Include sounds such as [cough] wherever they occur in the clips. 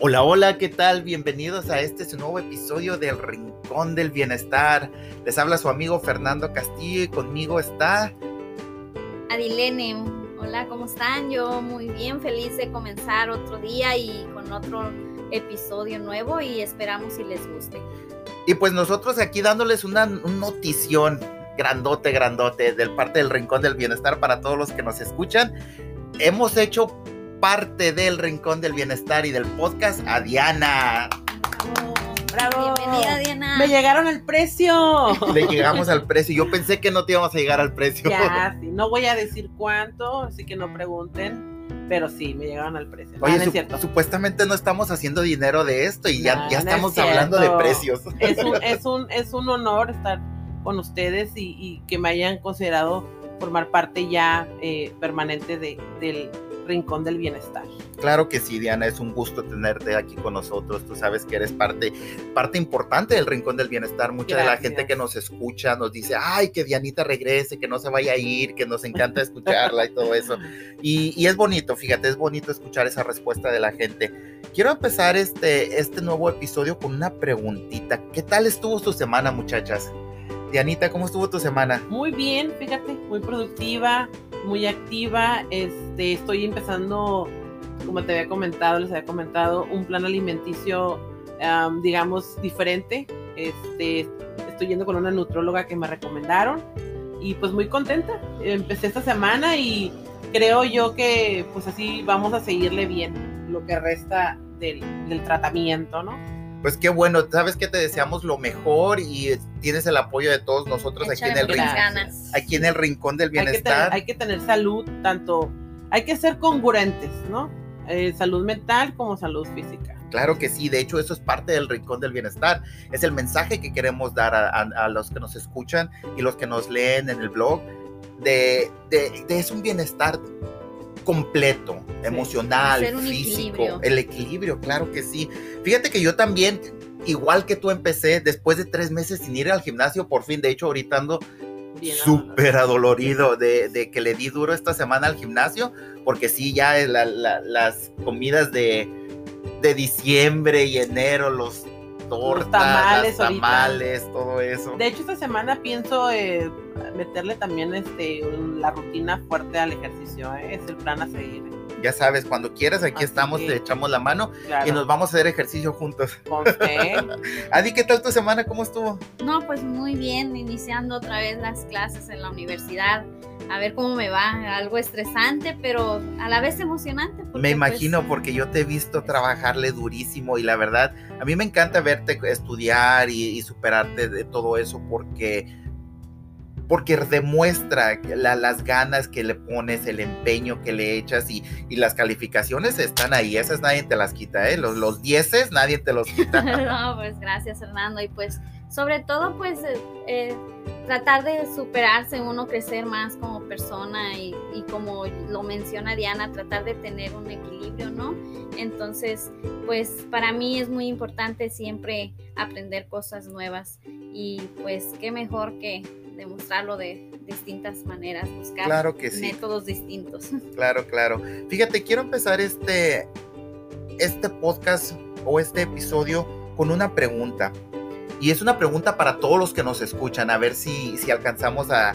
Hola, hola, ¿qué tal? Bienvenidos a este su nuevo episodio del Rincón del Bienestar. Les habla su amigo Fernando Castillo y conmigo está Adilene. Hola, ¿cómo están? Yo muy bien, feliz de comenzar otro día y con otro episodio nuevo y esperamos si les guste. Y pues nosotros aquí dándoles una, notición grandote, grandote del parte del Rincón del Bienestar para todos los que nos escuchan. Hemos hecho parte del Rincón del Bienestar y del podcast a Diana. Bravo. Bienvenida, Diana. Me llegaron al precio. [laughs] Le llegamos al precio. Yo pensé que no te íbamos a llegar al precio. Ya, sí. No voy a decir cuánto, así que no pregunten. Pero sí, me llegaron al precio. Oye, es cierto. supuestamente no estamos haciendo dinero de esto y ya, ya estamos hablando de precios. Es un, [laughs] es, un, es un honor estar con ustedes y, que me hayan considerado formar parte ya eh, permanente de, del rincón del bienestar. Claro que sí, Diana, es un gusto tenerte aquí con nosotros. Tú sabes que eres parte, parte importante del rincón del bienestar. Mucha de la gente que nos escucha nos dice, ay, que Dianita regrese, que no se vaya a ir, que nos encanta escucharla y todo eso. [laughs] Y, es bonito, fíjate, es bonito escuchar esa respuesta de la gente. Quiero empezar este, este nuevo episodio con una preguntita. ¿Qué tal estuvo tu semana, muchachas? Dianita, ¿cómo estuvo tu semana? Muy bien, fíjate, muy productiva, muy activa. Este, estoy empezando, como te había comentado, les había comentado, un plan alimenticio, digamos, diferente. Este, estoy yendo con una nutróloga que me recomendaron y pues muy contenta. Empecé esta semana y creo yo que pues así vamos a seguirle bien lo que resta del, del tratamiento, ¿no? Pues qué bueno, sabes que te deseamos lo mejor y tienes el apoyo de todos nosotros aquí en el rincón, aquí en el rincón del bienestar. Hay que, tener, salud, tanto hay que ser congruentes, ¿no? Eh, salud mental como salud física. Claro que sí, de hecho eso es parte del rincón del bienestar, es el mensaje que queremos dar a, los que nos escuchan y los que nos leen en el blog, de, de, de es un bienestar completo, emocional, físico, el equilibrio, claro que sí. Fíjate que yo también, igual que tú empecé, después de tres meses sin ir al gimnasio, por fin, de hecho ahorita ando súper adolorido de, que le di duro esta semana al gimnasio, porque sí, ya las comidas de, de diciembre y enero, los tortas, tamales, tamales todo eso. De hecho, esta semana pienso eh, meterle también este la rutina fuerte al ejercicio, ¿eh? es el plan a seguir. Ya sabes, cuando quieras, aquí estamos, te echamos la mano y nos vamos a hacer ejercicio juntos. [laughs] Adi, ¿qué tal tu semana? ¿Cómo estuvo? No, pues muy bien, iniciando otra vez las clases en la universidad a ver cómo me va. Algo estresante, pero a la vez emocionante. me pues, imagino, porque yo te he visto trabajarle durísimo y la verdad, a mí me encanta verte estudiar y, superarte de todo eso porque porque demuestra las ganas que le pones, el empeño que le echas y, las calificaciones están ahí, esas nadie te las quita, ¿eh? Los, los dieces nadie te los quita. [laughs] no, pues gracias Fernando y pues sobre todo pues eh, eh, tratar de superarse uno, crecer más como persona y, como lo menciona Diana, tratar de tener un equilibrio, ¿no? Entonces, pues para mí es muy importante siempre aprender cosas nuevas y pues qué mejor que demostrarlo de distintas maneras, buscar claro que métodos distintos. [laughs] Claro, claro. Fíjate, quiero empezar este, este podcast o este episodio con una pregunta. Y es una pregunta para todos los que nos escuchan, a ver si, si alcanzamos a,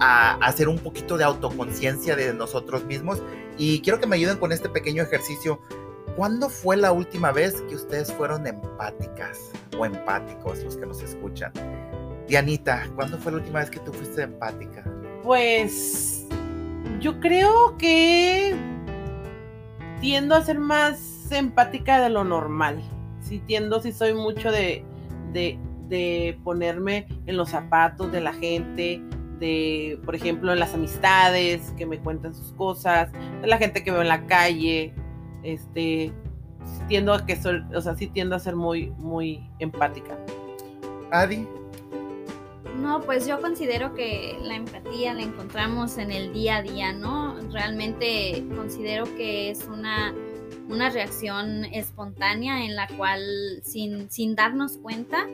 hacer un poquito de autoconciencia de nosotros mismos. Y quiero que me ayuden con este pequeño ejercicio. ¿Cuándo fue la última vez que ustedes fueron empáticas o empáticos los que nos escuchan? Dianita, ¿cuándo fue la última vez que tú fuiste empática? Pues yo creo que tiendo a ser más empática de lo normal. Sí tiendo, sí soy mucho de, de, ponerme en los zapatos de la gente, de, por ejemplo, en las amistades, que me cuentan sus cosas, de la gente que veo en la calle, este, tiendo a que soy, o sea, sí tiendo a ser muy, muy empática. Adi. No, pues yo considero que la empatía la encontramos en el día a día, ¿no? Realmente considero que es una una reacción espontánea en la cual sin, sin darnos cuenta,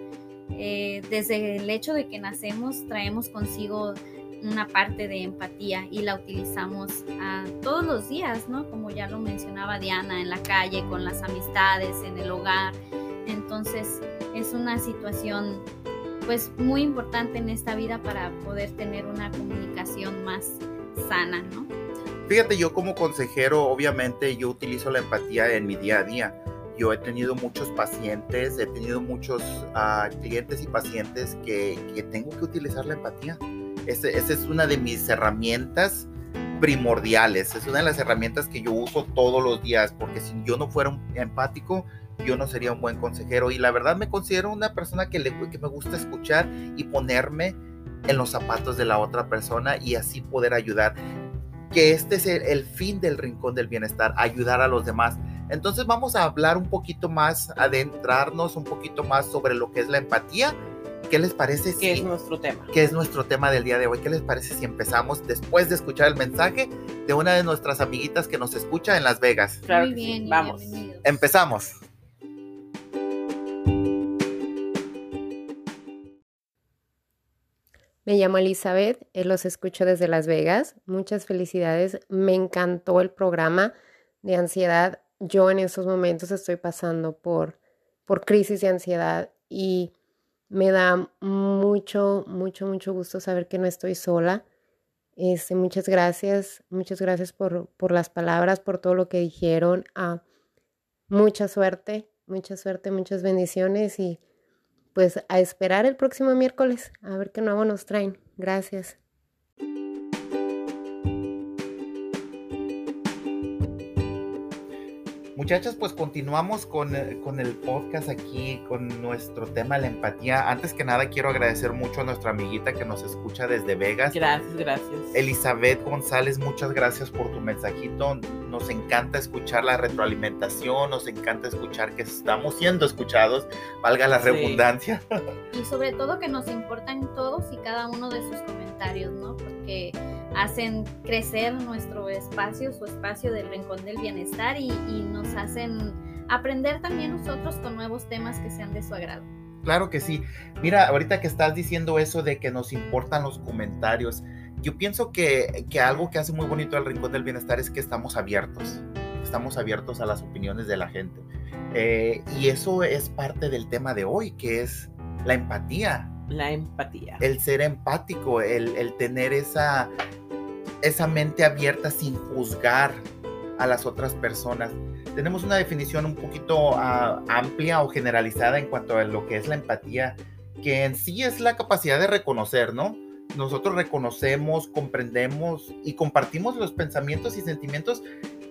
eh, desde el hecho de que nacemos traemos consigo una parte de empatía y la utilizamos ah, todos los días, ¿no? Como ya lo mencionaba Diana, en la calle, con las amistades, en el hogar. Entonces es una situación pues muy importante en esta vida para poder tener una comunicación más sana, ¿no? Fíjate, yo como consejero, obviamente yo utilizo la empatía en mi día a día. Yo he tenido muchos pacientes, he tenido muchos ah, clientes y pacientes que, que, tengo que utilizar la empatía. esa es una de mis herramientas primordiales, es una de las herramientas que yo uso todos los días, porque si yo no fuera empático, yo no sería un buen consejero. Y la verdad me considero una persona que, le, que me gusta escuchar y ponerme en los zapatos de la otra persona y así poder ayudar. Que este es el, fin del rincón del bienestar, ayudar a los demás. Entonces vamos a hablar un poquito más, adentrarnos un poquito más sobre lo que es la empatía. ¿Qué les parece? ¿Qué es nuestro tema? ¿Qué es nuestro tema del día de hoy? ¿Qué les parece si empezamos después de escuchar el mensaje de una de nuestras amiguitas que nos escucha en Las Vegas? Claro Muy bien, vamos. Empezamos. Me llamo Elizabeth, eh, los escucho desde Las Vegas. Muchas felicidades. Me encantó el programa de ansiedad. Yo en estos momentos estoy pasando por, por crisis de ansiedad y me da mucho, mucho, mucho gusto saber que no estoy sola. Este, muchas gracias, muchas gracias por, por las palabras, por todo lo que dijeron. Ah, mucha suerte, mucha suerte, muchas bendiciones y pues a esperar el próximo miércoles a ver qué nuevo nos traen. Gracias. Muchachas, pues continuamos con, eh, con, el podcast aquí, con nuestro tema, la empatía. Antes que nada, quiero agradecer mucho a nuestra amiguita que nos escucha desde Vegas. Gracias, gracias. Elizabeth González, muchas gracias por tu mensajito. Nos encanta escuchar la retroalimentación, nos encanta escuchar que estamos siendo escuchados, valga la redundancia. Y sobre todo que nos importan todos y cada uno de sus comentarios, ¿no? Porque hacen crecer nuestro espacio, su espacio del rincón del bienestar y, nos hacen aprender también nosotros con nuevos temas que sean de su agrado. Claro que sí. Mira, ahorita que estás diciendo eso de que nos importan los comentarios, yo pienso que, que algo que hace muy bonito el Rincón del Bienestar es que estamos abiertos, estamos abiertos a las opiniones de la gente. Eh, y eso es parte del tema de hoy, que es la empatía. La empatía. El ser empático, el, el tener esa, esa mente abierta sin juzgar a las otras personas. Tenemos una definición un poquito ah, amplia o generalizada en cuanto a lo que es la empatía, que en sí es la capacidad de reconocer, ¿no? Nosotros reconocemos, comprendemos y compartimos los pensamientos y sentimientos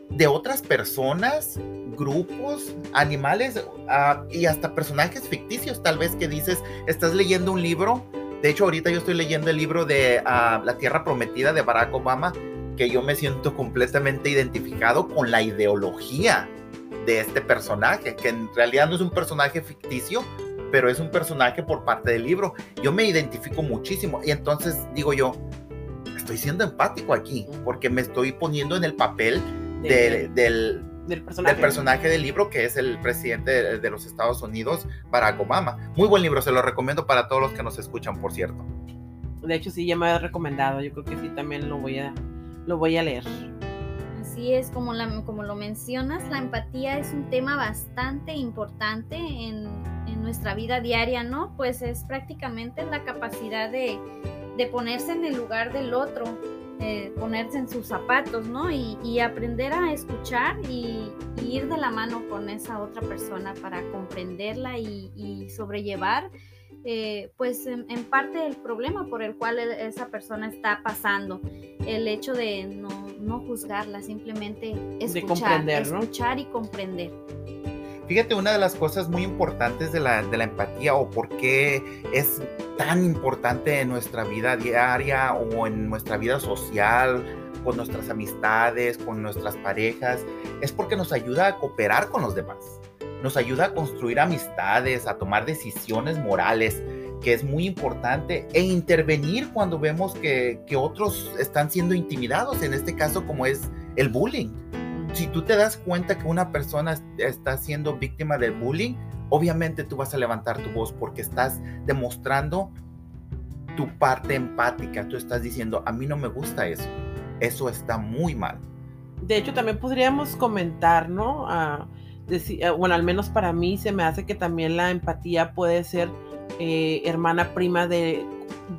de otras personas, grupos, animales ah, y hasta personajes ficticios, tal vez que dices, estás leyendo un libro de hecho, ahorita yo estoy leyendo el libro de ah, La Tierra Prometida de Barack Obama, que yo me siento completamente identificado con la ideología de este personaje, que en realidad no es un personaje ficticio, pero es un personaje por parte del libro. Yo me identifico muchísimo y entonces digo yo, estoy siendo empático aquí, porque me estoy poniendo en el papel del, del personaje. del libro, que es el presidente de, los Estados Unidos, Barack Obama. Muy buen libro, se lo recomiendo para todos los que nos escuchan, por cierto. De hecho, sí, ya me ha recomendado. Yo creo que sí, también lo voy a, lo voy a leer. Así es, como, la, como lo mencionas, la empatía es un tema bastante importante en, en nuestra vida diaria, ¿no? Pues es prácticamente la capacidad de, de ponerse en el lugar del otro, eh, ponerse en sus zapatos, ¿no? Y, aprender a escuchar y, ir de la mano con esa otra persona para comprenderla y, sobrellevar, eh, pues en, parte el problema por el cual e, esa persona está pasando. El hecho de no, juzgarla, simplemente escuchar, escuchar y comprender. Fíjate, una de las cosas muy importantes de la, empatía o por qué es tan importante en nuestra vida diaria o en nuestra vida social, con nuestras amistades, con nuestras parejas, es porque nos ayuda a cooperar con los demás. Nos ayuda a construir amistades, a tomar decisiones morales, que es muy importante, e intervenir cuando vemos que otros están siendo intimidados, en este caso como es el bullying si tú te das cuenta que una persona está siendo víctima de bullying, obviamente tú vas a levantar tu voz porque estás demostrando tu parte empática, tú estás diciendo, a mí no me gusta eso, eso está muy mal. De hecho, también podríamos comentar, ¿no? decir, eh, bueno, al menos para mí se me hace que también la empatía puede ser eh, hermana prima de,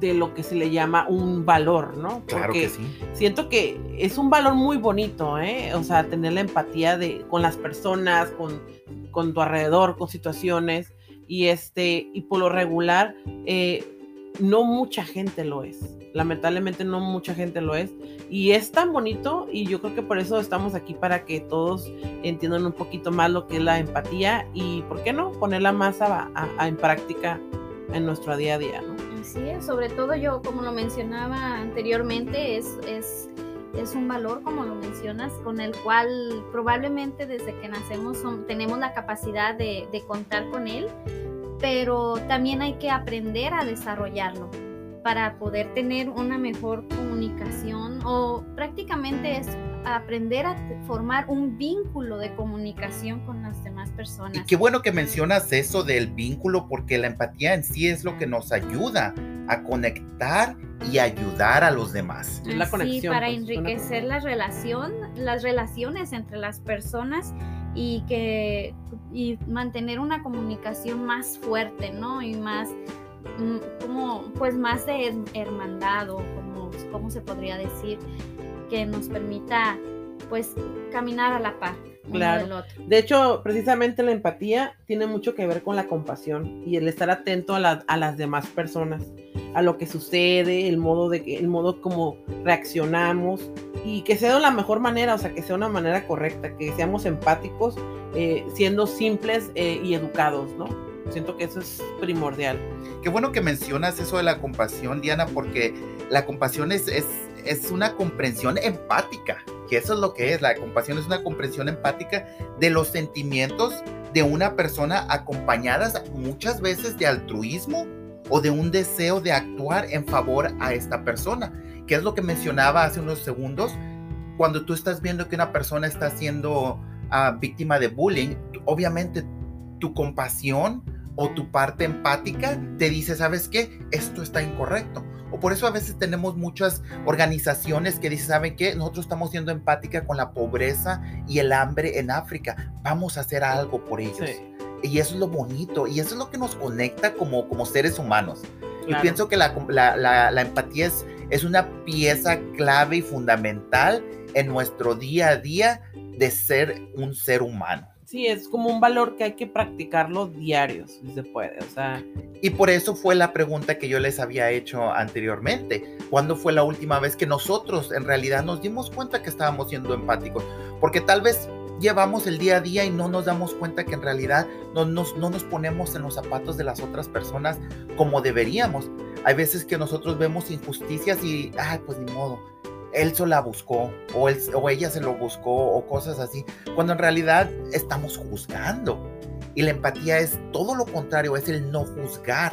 de, lo que se le llama un valor, ¿no? claro que sí. Siento que es un valor muy bonito, ¿eh? O sea, tener la empatía de, con las personas, con, con tu alrededor, con situaciones. Y este, y por lo regular, eh, no mucha gente lo es. Lamentablemente no mucha gente lo es. Y es tan bonito y yo creo que por eso estamos aquí para que todos entiendan un poquito más lo que es la empatía y, ¿por qué no?, ponerla más en práctica en nuestro día a día, ¿no? Así es, sobre todo yo, como lo mencionaba anteriormente, es, es, es un valor, como lo mencionas, con el cual probablemente desde que nacemos tenemos la capacidad de, de contar con él pero también hay que aprender a desarrollarlo para poder tener una mejor comunicación o prácticamente es aprender a formar un vínculo de comunicación con las demás personas. Y qué bueno que mencionas eso del vínculo porque la empatía en sí es lo que nos ayuda a conectar y ayudar a los demás. la conexión. Sí, para pues, enriquecer la relación, las relaciones entre las personas y que y mantener una comunicación más fuerte, ¿no? Y más como pues más de hermandad o como cómo se podría decir que nos permita pues caminar a la par. Claro. Del otro. De hecho, precisamente la empatía tiene mucho que ver con la compasión y el estar atento a, a las demás personas, a lo que sucede, el modo de el modo como reaccionamos y que sea de la mejor manera, o sea, que sea una manera correcta, que seamos empáticos, eh, siendo simples eh, y educados, ¿no? Siento que eso es primordial. Qué bueno que mencionas eso de la compasión, Diana, porque la compasión es, es, es una comprensión empática, que eso es lo que es, la compasión es una comprensión empática de los sentimientos de una persona acompañadas muchas veces de altruismo o de un deseo de actuar en favor a esta persona que es lo que mencionaba hace unos segundos, cuando tú estás viendo que una persona está siendo ah, víctima de bullying, obviamente tu compasión o tu parte empática te dice, ¿sabes qué? Esto está incorrecto. O por eso a veces tenemos muchas organizaciones que dicen, ¿saben qué? Nosotros estamos siendo empática con la pobreza y el hambre en África. Vamos a hacer algo por ellos. Y eso es lo bonito. Y eso es lo que nos conecta como, como seres humanos. Yo pienso que la, la, la empatía es, es una pieza clave y fundamental en nuestro día a día de ser un ser humano. Sí, es como un valor que hay que practicarlo diarios, si se puede, o sea. Y por eso fue la pregunta que yo les había hecho anteriormente. ¿Cuándo fue la última vez que nosotros en realidad nos dimos cuenta que estábamos siendo empáticos? Porque tal vez llevamos el día a día y no nos damos cuenta que en realidad no nos, no nos ponemos en los zapatos de las otras personas como deberíamos. Hay veces que nosotros vemos injusticias y, ay, pues ni modo, él se la buscó o, él, o ella se lo buscó o cosas así, cuando en realidad estamos juzgando. Y la empatía es todo lo contrario, es el no juzgar,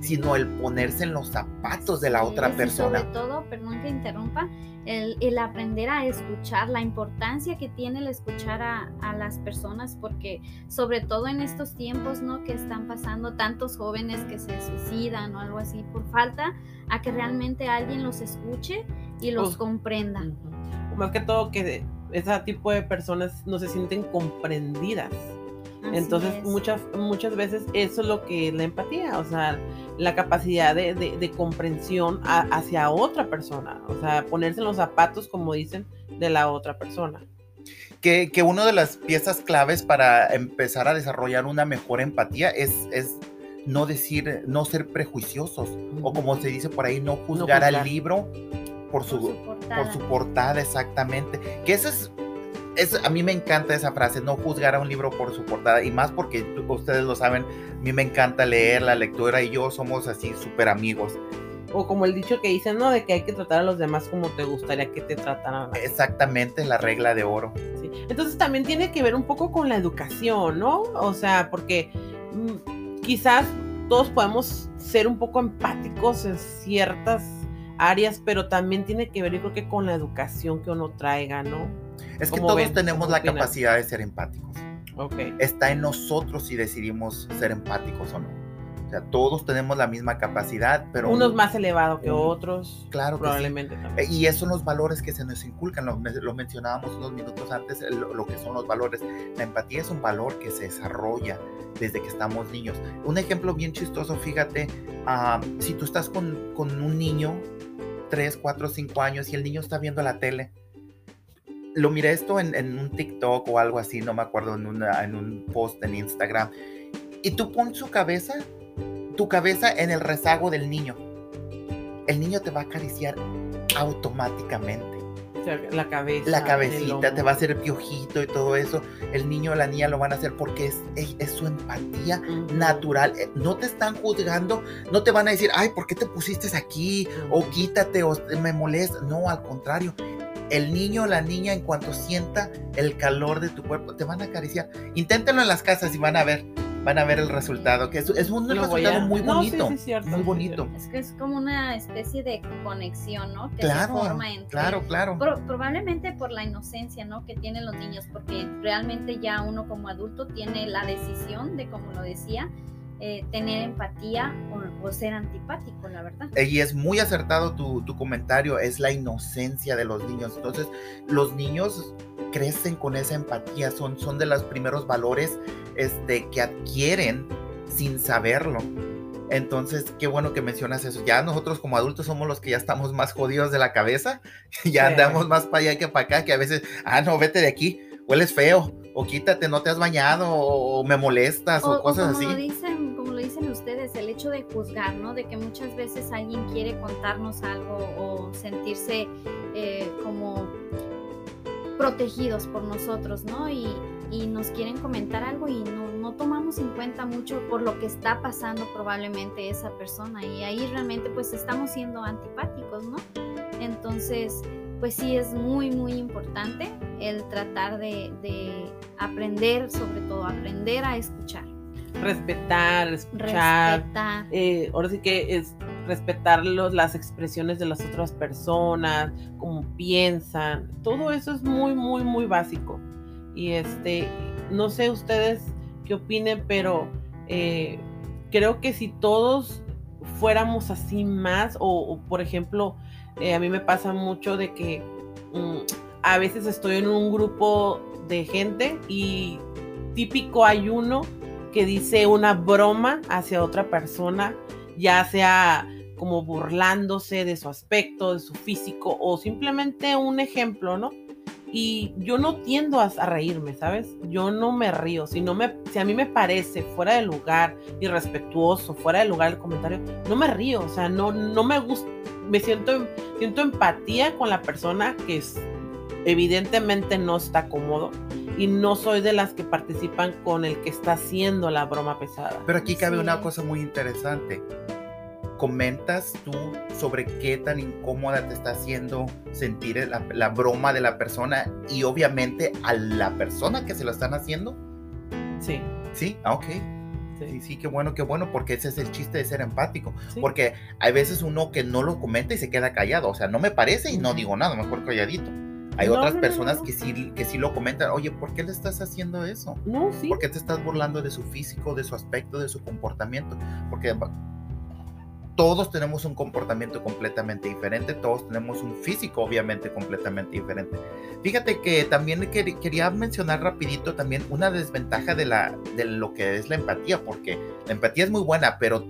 sino el ponerse en los zapatos de la otra persona. Sobre todo, perdón que interrumpa, el, aprender a escuchar, la importancia que tiene el escuchar a, las personas, porque sobre todo en estos tiempos, ¿no? Que están pasando tantos jóvenes que se suicidan o algo así, por falta a que realmente alguien los escuche y los comprenda. Más que todo que ese tipo de personas no se sienten comprendidas. Entonces, muchas, muchas veces eso es lo que es la empatía, o sea, la capacidad de, comprensión hacia otra persona, o sea, ponerse en los zapatos, como dicen, de la otra persona. Que, que una de las piezas claves para empezar a desarrollar una mejor empatía es, es no decir, no ser prejuiciosos, o como se dice por ahí, no juzgar, al libro por su, por su, portada. por su portada, exactamente. Que eso es a mí me encanta esa frase, no juzgar a un libro por su portada, y más porque ustedes lo saben, a mí me encanta leer, la lectura y yo somos así súper amigos. O como el dicho que dicen, ¿no? De que hay que tratar a los demás como te gustaría que te trataran. Exactamente, la regla de oro. Sí. Entonces también tiene que ver un poco con la educación, ¿no? O sea, porque mm, quizás todos podemos ser un poco empáticos en ciertas áreas, pero también tiene que ver, yo creo que con la educación que uno traiga, ¿no? Es que todos tenemos la capacidad de ser empáticos. Okay. Está en nosotros si decidimos ser empáticos o no. O sea, todos tenemos la misma capacidad, pero... Unos más elevados que otros. Claro que sí. Probablemente también. Eh, Y esos son los valores que se nos inculcan, lo, lo mencionábamos unos minutos antes, el- lo, que son los valores. La empatía es un valor que se desarrolla desde que estamos niños. Un ejemplo bien chistoso, fíjate, ah, si tú estás con, con un niño, 3, 4, 5 años, y el niño está viendo la tele, lo miré esto en, un TikTok o algo así, no me acuerdo, en, en un post en Instagram, y tú pon su cabeza, tu cabeza en el rezago del niño. El niño te va a acariciar automáticamente. La cabeza. La cabecita te va a hacer piojito y todo eso. El niño o la niña lo van a hacer porque es, es, es su empatía natural. Eh, No te están juzgando, no te van a decir, ay, ¿por qué te pusiste aquí? O quítate o me molesta. No, al contrario. El niño o la niña, en cuanto sienta el calor de tu cuerpo, te van a acariciar. Inténtenlo en las casas y van a ver, van a ver el resultado, que es, es un Lo resultado a- muy No, sí, bonito. sí, es cierto, muy sí, bonito. Es que es como una especie de conexión, ¿no? Que se Claro, forma entre claro, claro. Pro- probablemente por la inocencia, ¿no? Que tienen los niños, porque realmente ya uno como adulto tiene la decisión de, como lo decía, eh, tener empatía o, o ser antipático, la verdad. Y es muy acertado tu, tu comentario, es la inocencia de los niños. Entonces, los niños crecen con esa empatía, son, son de los primeros valores este, que adquieren sin saberlo. Entonces, qué bueno que mencionas eso. Ya nosotros como adultos somos los que ya estamos más jodidos de la cabeza, [laughs] ya Sí. andamos más para allá que para acá, que a veces, ah, no, vete de aquí, hueles feo, o quítate, no te has bañado, o, me molestas, o, O, o cosas como así. lo dicen, como lo dicen ustedes, el hecho de juzgar, ¿no? De que muchas veces alguien quiere contarnos algo o sentirse eh, como protegidos por nosotros, ¿no? Y, y nos quieren comentar algo y no, no tomamos en cuenta mucho por lo que está pasando probablemente esa persona y ahí realmente pues estamos siendo antipáticos, ¿no? Entonces, pues sí es muy, muy importante el tratar de, de aprender, sobre todo aprender a escuchar, Respetar, escuchar. respetar. eh, ahora sí que es respetar los- las expresiones de las otras personas, cómo piensan, todo eso es muy, muy, muy básico. Y este, no sé ustedes qué opinen, pero eh, creo que si todos fuéramos así más, o, o, por ejemplo, eh, a mí me pasa mucho de que mm, a veces estoy en un grupo de gente y típico hay uno que dice una broma hacia otra persona, ya sea como burlándose de su aspecto, de su físico o simplemente un ejemplo, ¿no? Y yo no tiendo a, a reírme, ¿sabes? Yo no me río. Si, no me, si a mí me parece fuera de lugar, irrespetuoso, fuera de lugar el comentario, no me río. O sea, no, no me gusta. Me siento, siento empatía con la persona que es, evidentemente no está cómodo y no soy de las que participan con el que está haciendo la broma pesada. Pero aquí cabe Sí. una cosa muy interesante. Comentas tú sobre qué tan incómoda te está haciendo sentir la, la broma de la persona y obviamente a la persona que se lo están haciendo. Sí, Sí, ah, ok. Sí, sí, sí, qué bueno, qué bueno, porque ese es el chiste de ser empático. sí. Porque hay veces uno que no lo comenta y se queda callado. O sea, no me parece y no digo nada, mejor calladito. Hay No, otras no, personas no. Que, sí, que sí lo comentan. Oye, ¿por qué le estás haciendo eso? No, sí. ¿Por qué te estás burlando de su físico, de su aspecto, de su comportamiento? Porque todos tenemos un comportamiento completamente diferente, todos tenemos un físico obviamente completamente diferente. Fíjate que también quer- quería mencionar rapidito también una desventaja de, la, de lo que es la empatía, porque la empatía es muy buena, pero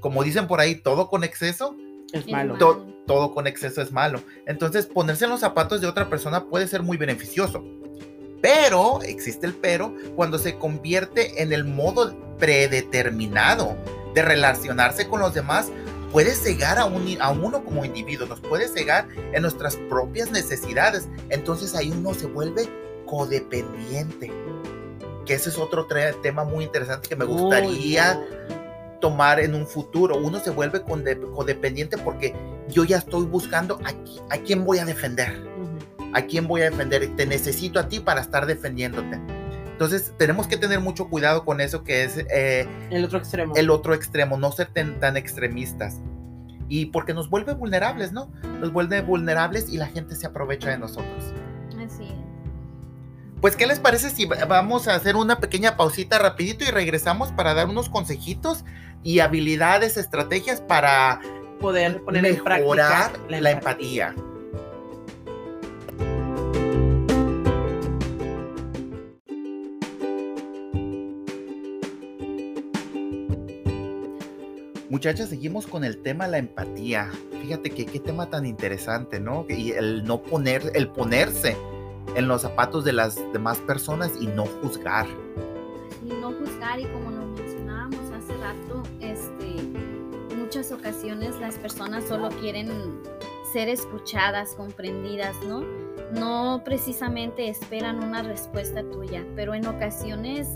como dicen por ahí, todo con exceso Es malo. malo. to- todo con exceso es malo. Entonces, ponerse en los zapatos de otra persona puede ser muy beneficioso. Pero, existe el pero, cuando se convierte en el modo predeterminado de relacionarse con los demás, puede cegar a, un, a uno como individuo, nos puede cegar en nuestras propias necesidades. Entonces ahí uno se vuelve codependiente. Que ese es otro tema muy interesante que me Uy, gustaría no. tomar en un futuro. Uno se vuelve codependiente porque yo ya estoy buscando a, a quién voy a defender, Ujú. a quién voy a defender. Te necesito a ti para estar defendiéndote. Entonces tenemos que tener mucho cuidado con eso que es eh, El otro extremo. el otro extremo, no ser tan, tan extremistas. Y porque nos vuelve vulnerables, ¿no? Nos vuelve vulnerables y la gente se aprovecha de nosotros. Así es. Pues, ¿qué les parece si va- vamos a hacer una pequeña pausita rapidito y regresamos para dar unos consejitos y habilidades, estrategias para Poder poner en mejorar práctica la empatía. Muchachas, seguimos con el tema la empatía. Fíjate que qué tema tan interesante, ¿no? Y el no poner, el ponerse en los zapatos de las demás personas y no juzgar. y no juzgar y como lo mencionábamos hace rato, este, muchas ocasiones las personas solo quieren ser escuchadas, comprendidas, ¿no? No precisamente esperan una respuesta tuya, pero en ocasiones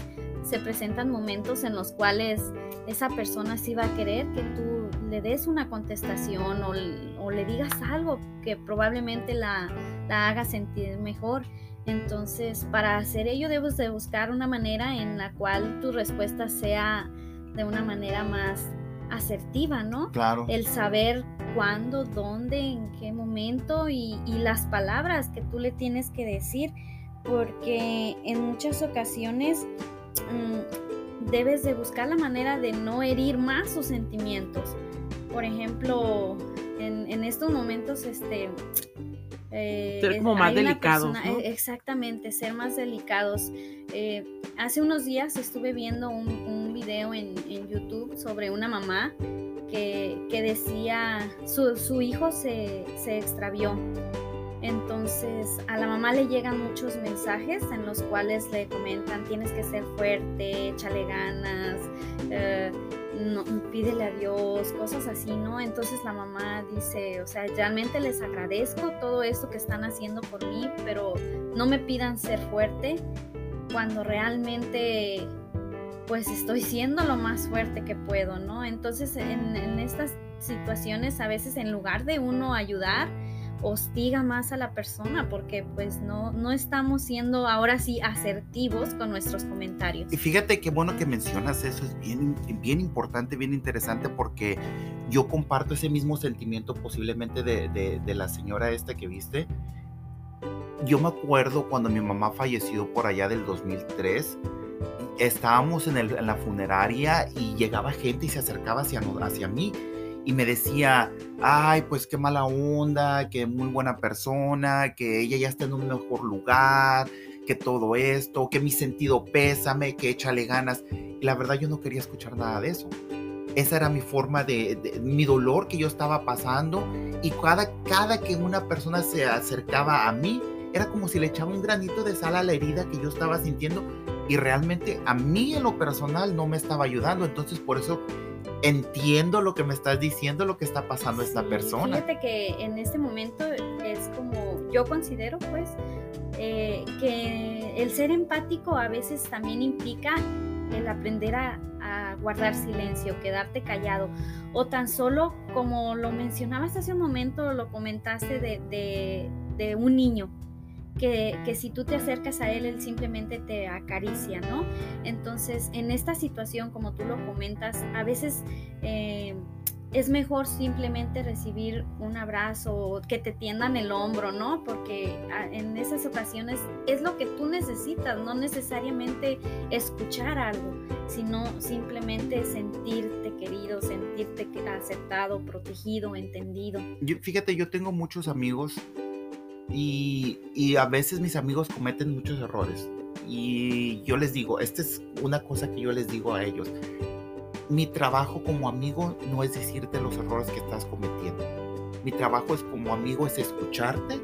se presentan momentos en los cuales esa persona sí va a querer que tú le des una contestación o, le digas algo que probablemente la, la haga sentir mejor. Entonces, para hacer ello debes de buscar una manera en la cual tu respuesta sea de una manera más asertiva, ¿no? Claro. El saber cuándo, dónde, en qué momento y, y las palabras que tú le tienes que decir, porque en muchas ocasiones mm, debes de buscar la manera de no herir más sus sentimientos. Por ejemplo, en, en estos momentos, este... eh, Ser como más delicados, persona- ¿no? eh, Exactamente, ser más delicados. Eh, hace unos días estuve viendo un, un video en, en YouTube sobre una mamá que, que decía, su, su hijo se, se extravió. Entonces a la mamá le llegan muchos mensajes en los cuales le comentan, tienes que ser fuerte, échale ganas, eh, no, pídele a Dios, cosas así, ¿no? Entonces la mamá dice, o sea, realmente les agradezco todo esto que están haciendo por mí, pero no me pidan ser fuerte cuando realmente pues estoy siendo lo más fuerte que puedo, ¿no? Entonces en, en estas situaciones a veces en lugar de uno ayudar, hostiga más a la persona porque pues no, no estamos siendo ahora sí asertivos con nuestros comentarios. Y fíjate qué bueno que mencionas eso, es bien, bien importante, bien interesante, porque yo comparto ese mismo sentimiento posiblemente de, de- de la señora esta que viste. Yo me acuerdo cuando mi mamá falleció por allá del 2003, estábamos en, el- en la funeraria y llegaba gente y se acercaba hacia, hacia mí y me decía, ay, pues qué mala onda, que muy buena persona, que ella ya está en un mejor lugar, que todo esto, que mi sentido pésame, que échale ganas. Y la verdad yo no quería escuchar nada de eso. Esa era mi forma de, de- mi dolor que yo estaba pasando y cada, cada que una persona se acercaba a mí, era como si le echaba un granito de sal a la herida que yo estaba sintiendo y realmente a mí en lo personal no me estaba ayudando. Entonces por eso entiendo lo que me estás diciendo, lo que está pasando esta Sí, persona. Fíjate que en este momento es como yo considero pues eh, que el ser empático a veces también implica el aprender a, a guardar silencio, quedarte callado o tan solo como lo mencionabas hace un momento, lo comentaste de, de- de un niño. Que, que si tú te acercas a él, él simplemente te acaricia, ¿no? Entonces, en esta situación, como tú lo comentas, a veces eh, es mejor simplemente recibir un abrazo o que te tiendan el hombro, ¿no? Porque ah, en esas ocasiones es lo que tú necesitas, no necesariamente escuchar algo, sino simplemente sentirte querido, sentirte aceptado, protegido, entendido. Fíjate, yo tengo muchos amigos y, a veces mis amigos cometen muchos errores. Y yo les digo, esta es una cosa que yo les digo a ellos. Mi trabajo como amigo no es decirte los errores que estás cometiendo. Mi trabajo es como amigo es escucharte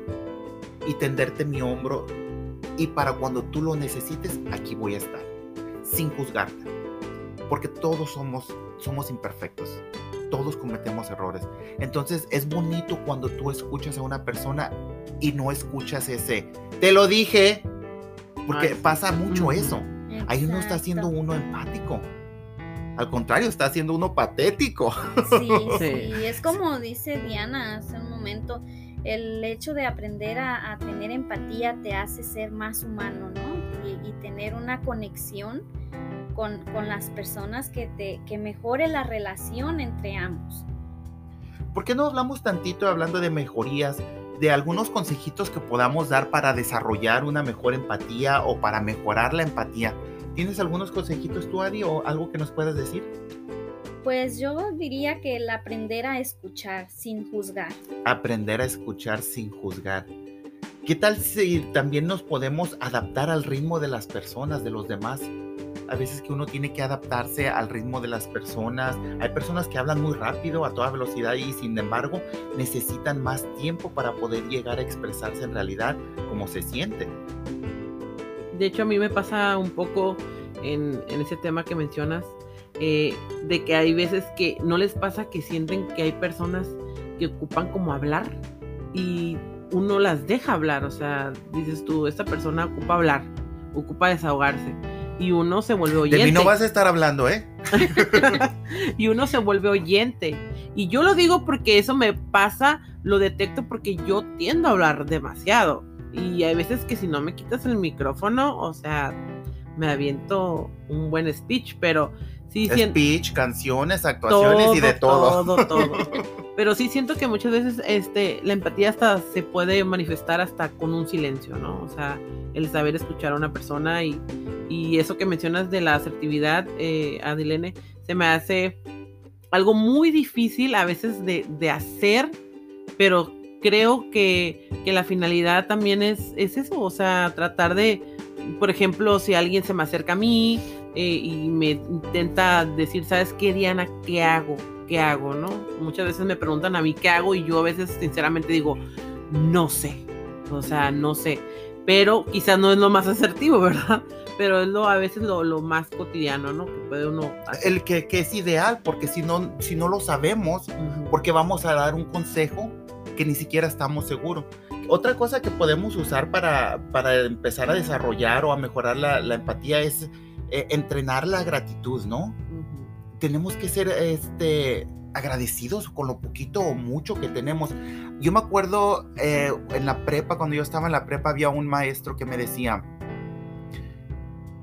y tenderte mi hombro. Y para cuando tú lo necesites, aquí voy a estar, sin juzgarte. Porque todos somos, somos imperfectos. Todos cometemos errores. Entonces es bonito cuando tú escuchas a una persona y no escuchas ese, te lo dije, porque Ay, sí. pasa mucho eso. Ahí no está siendo uno empático. Al contrario, está siendo uno patético. Sí, [laughs] Sí. sí, es como dice Diana hace un momento, el hecho de aprender a, a tener empatía te hace ser más humano, ¿no? Y, y tener una conexión con, con las personas que, te, que mejore la relación entre ambos. ¿Por qué no hablamos tantito hablando de mejorías, de algunos consejitos que podamos dar para desarrollar una mejor empatía o para mejorar la empatía? ¿Tienes algunos consejitos tú, Adi, o algo que nos puedas decir? Pues yo diría que el aprender a escuchar sin juzgar. Aprender a escuchar sin juzgar. ¿Qué tal si también nos podemos adaptar al ritmo de las personas, de los demás? A veces que uno tiene que adaptarse al ritmo de las personas. Hay personas que hablan muy rápido, a toda velocidad y sin embargo necesitan más tiempo para poder llegar a expresarse en realidad como se sienten. De hecho, a mí me pasa un poco en, en ese tema que mencionas eh, de que hay veces que no les pasa que sienten que hay personas que ocupan como hablar y uno las deja hablar, o sea, dices tú, esta persona ocupa hablar, ocupa desahogarse y uno se vuelve oyente. De mí no vas a estar hablando, ¿eh? [laughs] y uno se vuelve oyente. Y yo lo digo porque eso me pasa, lo detecto porque yo tiendo a hablar demasiado. Y hay veces que si no me quitas el micrófono, o sea, me aviento un buen speech, pero Sí, Speech, canciones, actuaciones y de todo. Todo, todo. [laughs] Pero sí siento que muchas veces este, la empatía hasta se puede manifestar hasta con un silencio, ¿no? O sea, el saber escuchar a una persona y, y eso que mencionas de la asertividad, eh, Adilene, se me hace algo muy difícil a veces de, de hacer, pero creo que, que, la finalidad también es, es eso, o sea, tratar de, por ejemplo, si alguien se me acerca a mí, eh, y me intenta decir, ¿sabes qué, Diana? ¿Qué hago? ¿Qué hago? ¿No? Muchas veces me preguntan a mí qué hago y yo a veces sinceramente digo, no sé. O sea, no sé. Pero quizás no es lo más asertivo, [laughs] ¿verdad? Pero es lo, a veces lo, lo más cotidiano, ¿no? Que puede uno El que, que, es ideal, porque si no, si no lo sabemos, porque vamos a dar un consejo que ni siquiera estamos seguros. Otra cosa que podemos usar para, para empezar a desarrollar o a mejorar la, la empatía es eh, entrenar la gratitud, ¿no? Tenemos que ser este, agradecidos con lo poquito o mucho que tenemos. Yo me acuerdo eh, en la prepa, cuando yo estaba en la prepa, había un maestro que me decía,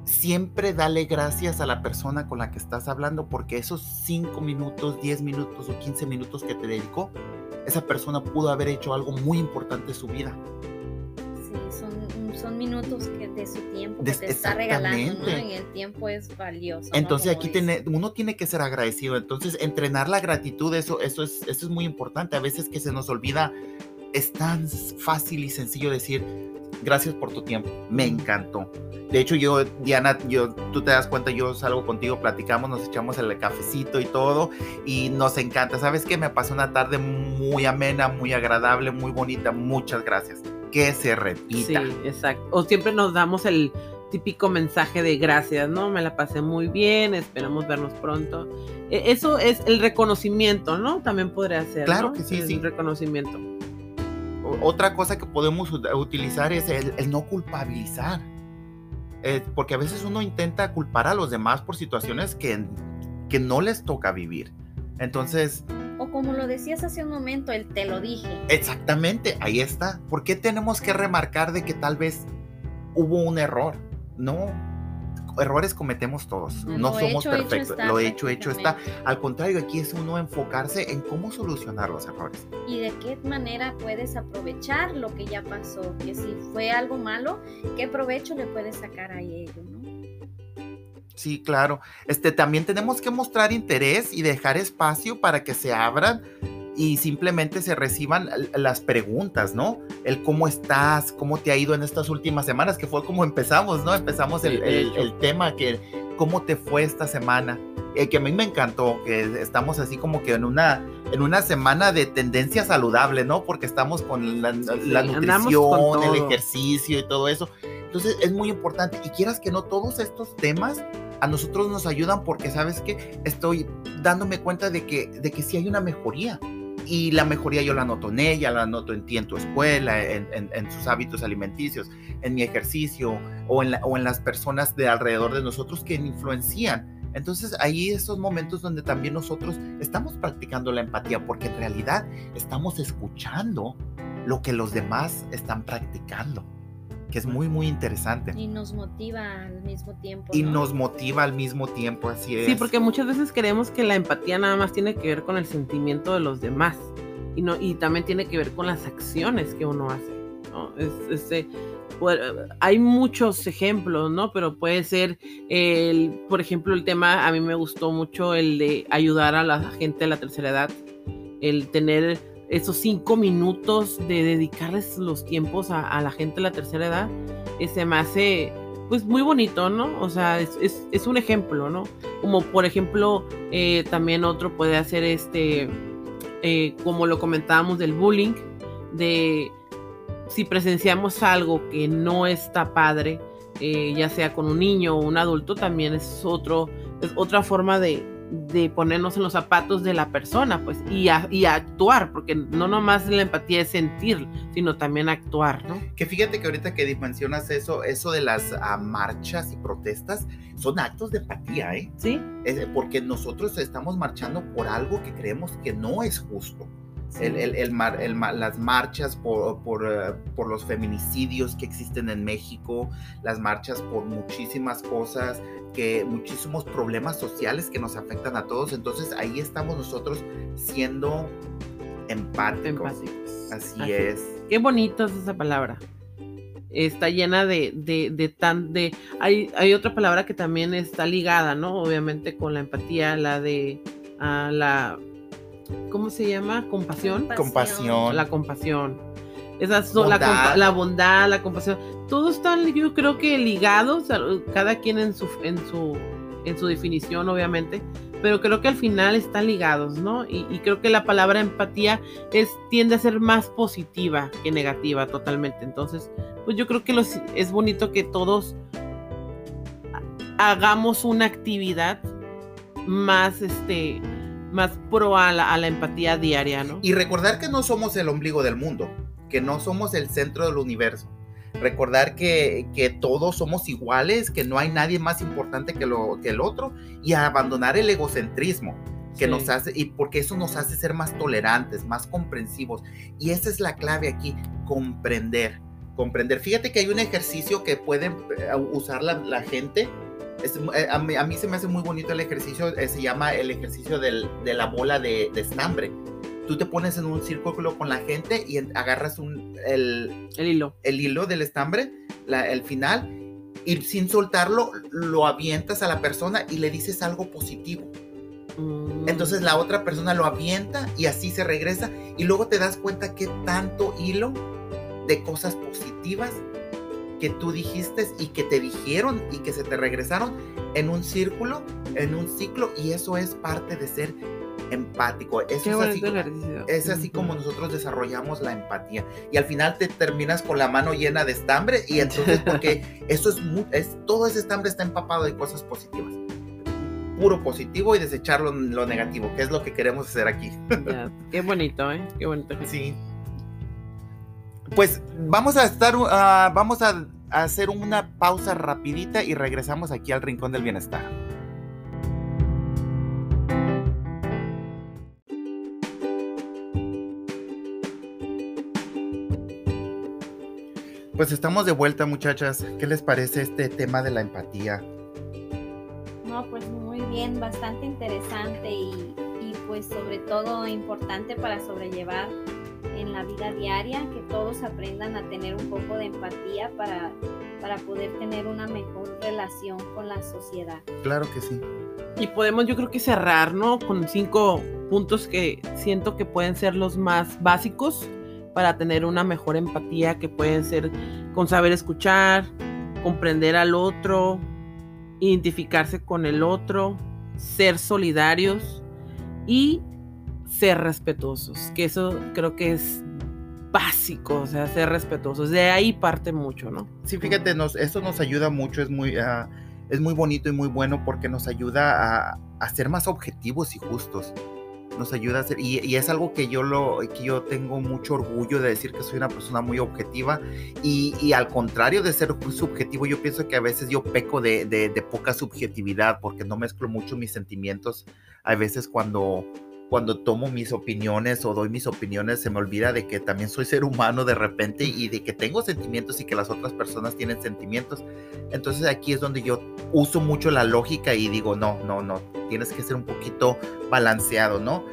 siempre dale gracias a la persona con la que estás hablando porque esos 5 minutos, 10 minutos o 15 minutos que te dedicó, esa persona pudo haber hecho algo muy importante en su vida son minutos que de su tiempo que te está regalando, ¿no? Y el tiempo es valioso. Entonces aquí tiene, uno tiene que ser agradecido. Entonces entrenar la gratitud, eso, eso, es, eso es muy importante. A veces que se nos olvida, es tan fácil y sencillo decir, gracias por tu tiempo, me encantó. De hecho, yo, Diana, yo, tú te das cuenta, yo salgo contigo, platicamos, nos echamos el cafecito y todo, y nos encanta. ¿Sabes qué? Me pasó una tarde muy amena, muy agradable, muy bonita. Muchas gracias que se repita. Sí, exacto. O siempre nos damos el típico mensaje de gracias, ¿no? Me la pasé muy bien, esperamos vernos pronto. E, eso es el reconocimiento, ¿no? También podría ser. Claro que sí, el sí. reconocimiento. Otra cosa que podemos utilizar es el, no culpabilizar. Eh, porque a veces uno intenta culpar a los demás por situaciones que, que no les toca vivir. Entonces, o como lo decías hace un momento, el te lo dije. Exactamente, ahí está. ¿Por qué tenemos que remarcar de que tal vez hubo un error? No, errores cometemos todos, no somos perfectos, lo hecho, hecho está. Al contrario, aquí es uno enfocarse en cómo solucionar los errores. Y de qué manera puedes aprovechar lo que ya pasó, que si fue algo malo, qué provecho le puedes sacar a ello, ¿no? Sí, claro. Este, también tenemos que mostrar interés y dejar espacio para que se abran y simplemente se reciban las preguntas, ¿no? El cómo estás, cómo te ha ido en estas últimas semanas, que fue como empezamos, ¿no? Empezamos el, el, tema, que cómo te fue esta semana, eh, que a mí me encantó, que estamos así como que en una, en una semana de tendencia saludable, ¿no? Porque estamos con la, la nutrición, el ejercicio y todo eso. Entonces es muy importante y quieras que no, todos estos temas a nosotros nos ayudan porque, ¿sabes que Estoy dándome cuenta de que, de que sí hay una mejoría. Y la mejoría yo la noto en ella, la noto en ti en tu escuela, en, en, sus hábitos alimenticios, en mi ejercicio o en, o en las personas de alrededor de nosotros que influencian. Entonces ahí esos momentos donde también nosotros estamos practicando la empatía porque en realidad estamos escuchando lo que los demás están practicando que es muy, muy interesante. Y nos motiva al mismo tiempo. Y nos motiva al mismo tiempo, así es. Sí, porque muchas veces creemos que la empatía nada más tiene que ver con el sentimiento de los demás y, no, y también tiene que ver con las acciones que uno hace. ¿no? Es, pues, hay muchos ejemplos, ¿no? Pero puede ser, el, por ejemplo, el tema, a mí me gustó mucho el de ayudar a la gente de la tercera edad, el tener esos cinco minutos de dedicarles los tiempos a, la gente de la tercera edad, ese me hace pues muy bonito, ¿no? O sea, es, un ejemplo, ¿no? Como por ejemplo, eh, también otro puede hacer este, eh, como lo comentábamos del bullying, de si presenciamos algo que no está padre, eh, ya sea con un niño o un adulto, también es, otro, es otra forma de, de ponernos en los zapatos de la persona, pues, y, y actuar, porque no nomás la empatía es sentir, sino también actuar, ¿no? Que fíjate que ahorita que mencionas eso, eso de las ah, marchas y protestas, son actos de empatía, ¿eh? Sí. porque nosotros estamos marchando por algo que creemos que no es justo el, el, el, las marchas por, por, eh, por, los feminicidios que existen en México, las marchas por muchísimas cosas, que muchísimos problemas sociales que nos afectan a todos. Entonces ahí estamos nosotros siendo empáticos. Así, es. Qué bonita es esa palabra. Está llena de, de, de tan, de, hay, hay otra palabra que también está ligada, ¿no? Obviamente con la empatía, la de uh, la ¿cómo se llama? Compasión. Compasión. La compasión. Esas son La, la, bondad, la compasión. Todos están, yo creo que ligados, cada quien en su, en su, en su definición, obviamente, pero creo que al final están ligados, ¿no? Y, creo que la palabra empatía es, tiende a ser más positiva que negativa totalmente. Entonces, pues yo creo que los, es bonito que todos hagamos una actividad más, este, más pro a la, empatía diaria, ¿no? Y recordar que no somos el ombligo del mundo, que no somos el centro del universo. Recordar que, que todos somos iguales, que no hay nadie más importante que, lo, que el otro y abandonar el egocentrismo que nos hace, y porque eso nos hace ser más tolerantes, más comprensivos. Y esa es la clave aquí, comprender, comprender. Fíjate que hay un ejercicio que puede eh, usar la, la gente eh, a, mí, se me hace muy bonito el ejercicio, eh, se llama el ejercicio del, de la bola de, estambre. Tú te pones en un círculo con la gente y agarras un, el, el hilo. El hilo del estambre, el final, y sin soltarlo lo avientas a la persona y le dices algo positivo. Mm. Entonces la otra persona lo avienta y así se regresa y luego te das cuenta que tanto hilo de cosas positivas que tú dijiste y que te dijeron y que se te regresaron en un círculo, en un ciclo, y eso es parte de ser empático. Eso es, así, es así como nosotros desarrollamos la empatía. Y al final te terminas con la mano llena de estambre y entonces porque [laughs] eso es, es todo ese estambre está empapado de cosas positivas. Puro positivo y desechar lo, negativo, que es lo que queremos hacer aquí. qué bonito, ¿eh? Qué bonito. Sí pues vamos a estar, uh, vamos a hacer una pausa rapidita y regresamos aquí al Rincón del Bienestar. Pues estamos de vuelta muchachas. ¿Qué les parece este tema de la empatía? No, pues muy bien, bastante interesante y, y pues sobre todo importante para sobrellevar en la vida diaria, que todos aprendan a tener un poco de empatía para, para poder tener una mejor relación con la sociedad. Claro que sí. Y podemos yo creo que cerrar, ¿no? Con cinco puntos que siento que pueden ser los más básicos para tener una mejor empatía, que pueden ser con saber escuchar, comprender al otro, identificarse con el otro, ser solidarios y ser respetuosos, que eso creo que es básico, o sea, ser respetuosos. De ahí parte mucho, ¿no? Sí, fíjate, nos, eso nos ayuda mucho, es muy, ah, es muy bonito y muy bueno porque nos ayuda a, a, ser más objetivos y justos. Nos ayuda a ser, y, es algo que yo, lo, que yo tengo mucho orgullo de decir que soy una persona muy objetiva y, y al contrario de ser subjetivo, yo pienso que a veces yo peco de, de poca subjetividad porque no mezclo mucho mis sentimientos. A veces cuando, cuando tomo mis opiniones o doy mis opiniones, se me olvida de que también soy ser humano de repente y de que tengo sentimientos y que las otras personas tienen sentimientos. Entonces aquí es donde yo uso mucho la lógica y digo, no, no, no, tienes que ser un poquito balanceado, ¿no?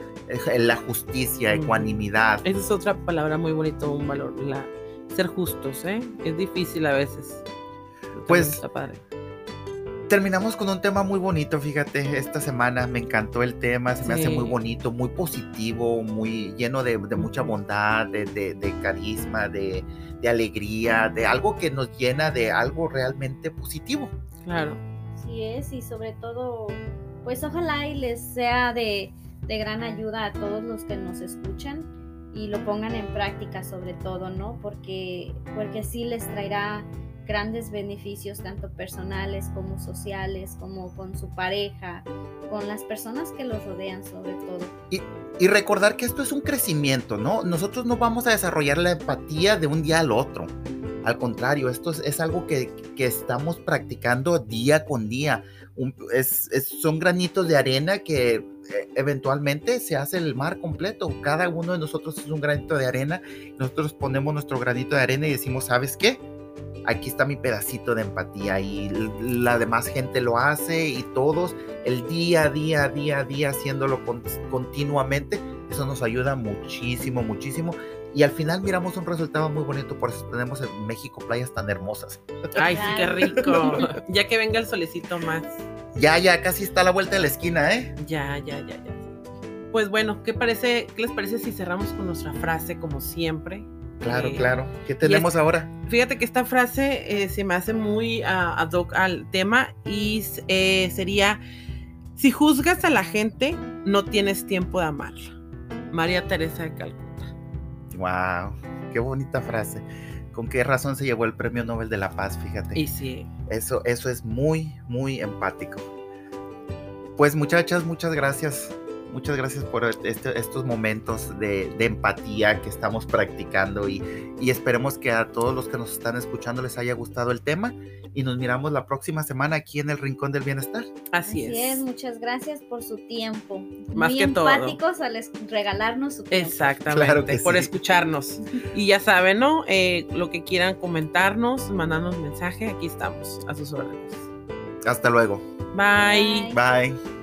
La justicia, ecuanimidad. Esa es otra palabra muy bonita, un valor, la ser justos, ¿eh? Es difícil a veces. Pues está padre. Terminamos con un tema muy bonito, fíjate, esta semana me encantó el tema, se me hace muy bonito, muy positivo, muy lleno de, mucha bondad, de, carisma, de, alegría, de algo que nos llena de algo realmente positivo. Claro. Sí es, y sobre todo, pues ojalá y les sea de, de gran ayuda a todos los que nos escuchan y lo pongan en práctica sobre todo, ¿no? Porque, porque sí les traerá grandes beneficios tanto personales como sociales, como con su pareja, con las personas que los rodean sobre todo. Y, y, recordar que esto es un crecimiento, ¿no? Nosotros no vamos a desarrollar la empatía de un día al otro. Al contrario, esto es, algo que, que, estamos practicando día con día. es, son granitos de arena que eh, eventualmente se hace el mar completo. Cada uno de nosotros es un granito de arena. Nosotros ponemos nuestro granito de arena y decimos, ¿sabes qué? Aquí está mi pedacito de empatía y la demás gente lo hace y todos el día a día, día a día haciéndolo continuamente, eso nos ayuda muchísimo, muchísimo. Y al final miramos un resultado muy bonito, por eso tenemos en México playas tan hermosas. Ay, sí, qué rico. [laughs] ya que venga el solecito más. Ya, ya, casi está a la vuelta de la esquina, ¿eh? Ya, ya, ya, ya. Pues bueno, ¿qué, parece, ¿qué les parece si cerramos con nuestra frase como siempre? Claro, claro. ¿Qué tenemos ahora? Fíjate que esta frase eh, se me hace muy ad hoc al tema y eh, sería, si juzgas a la gente, no tienes tiempo de amarla. María Teresa de Calcuta. Wow, qué bonita frase. ¿Con qué razón se llevó el Premio Nobel de la Paz? Fíjate. Y sí. Eso, eso es muy, muy empático. Pues muchachas, muchas gracias Muchas gracias por este, estos momentos de, empatía que estamos practicando y, esperemos que a todos los que nos están escuchando les haya gustado el tema y nos miramos la próxima semana aquí en el Rincón del Bienestar. Así, Así es. Muchas gracias por su tiempo. Más Muy que empáticos al regalarnos su tiempo. Exactamente, por escucharnos. y ya saben, ¿no? Eh, lo que quieran comentarnos, mandarnos mensaje, aquí estamos, a sus órdenes. Hasta luego. Bye. Bye.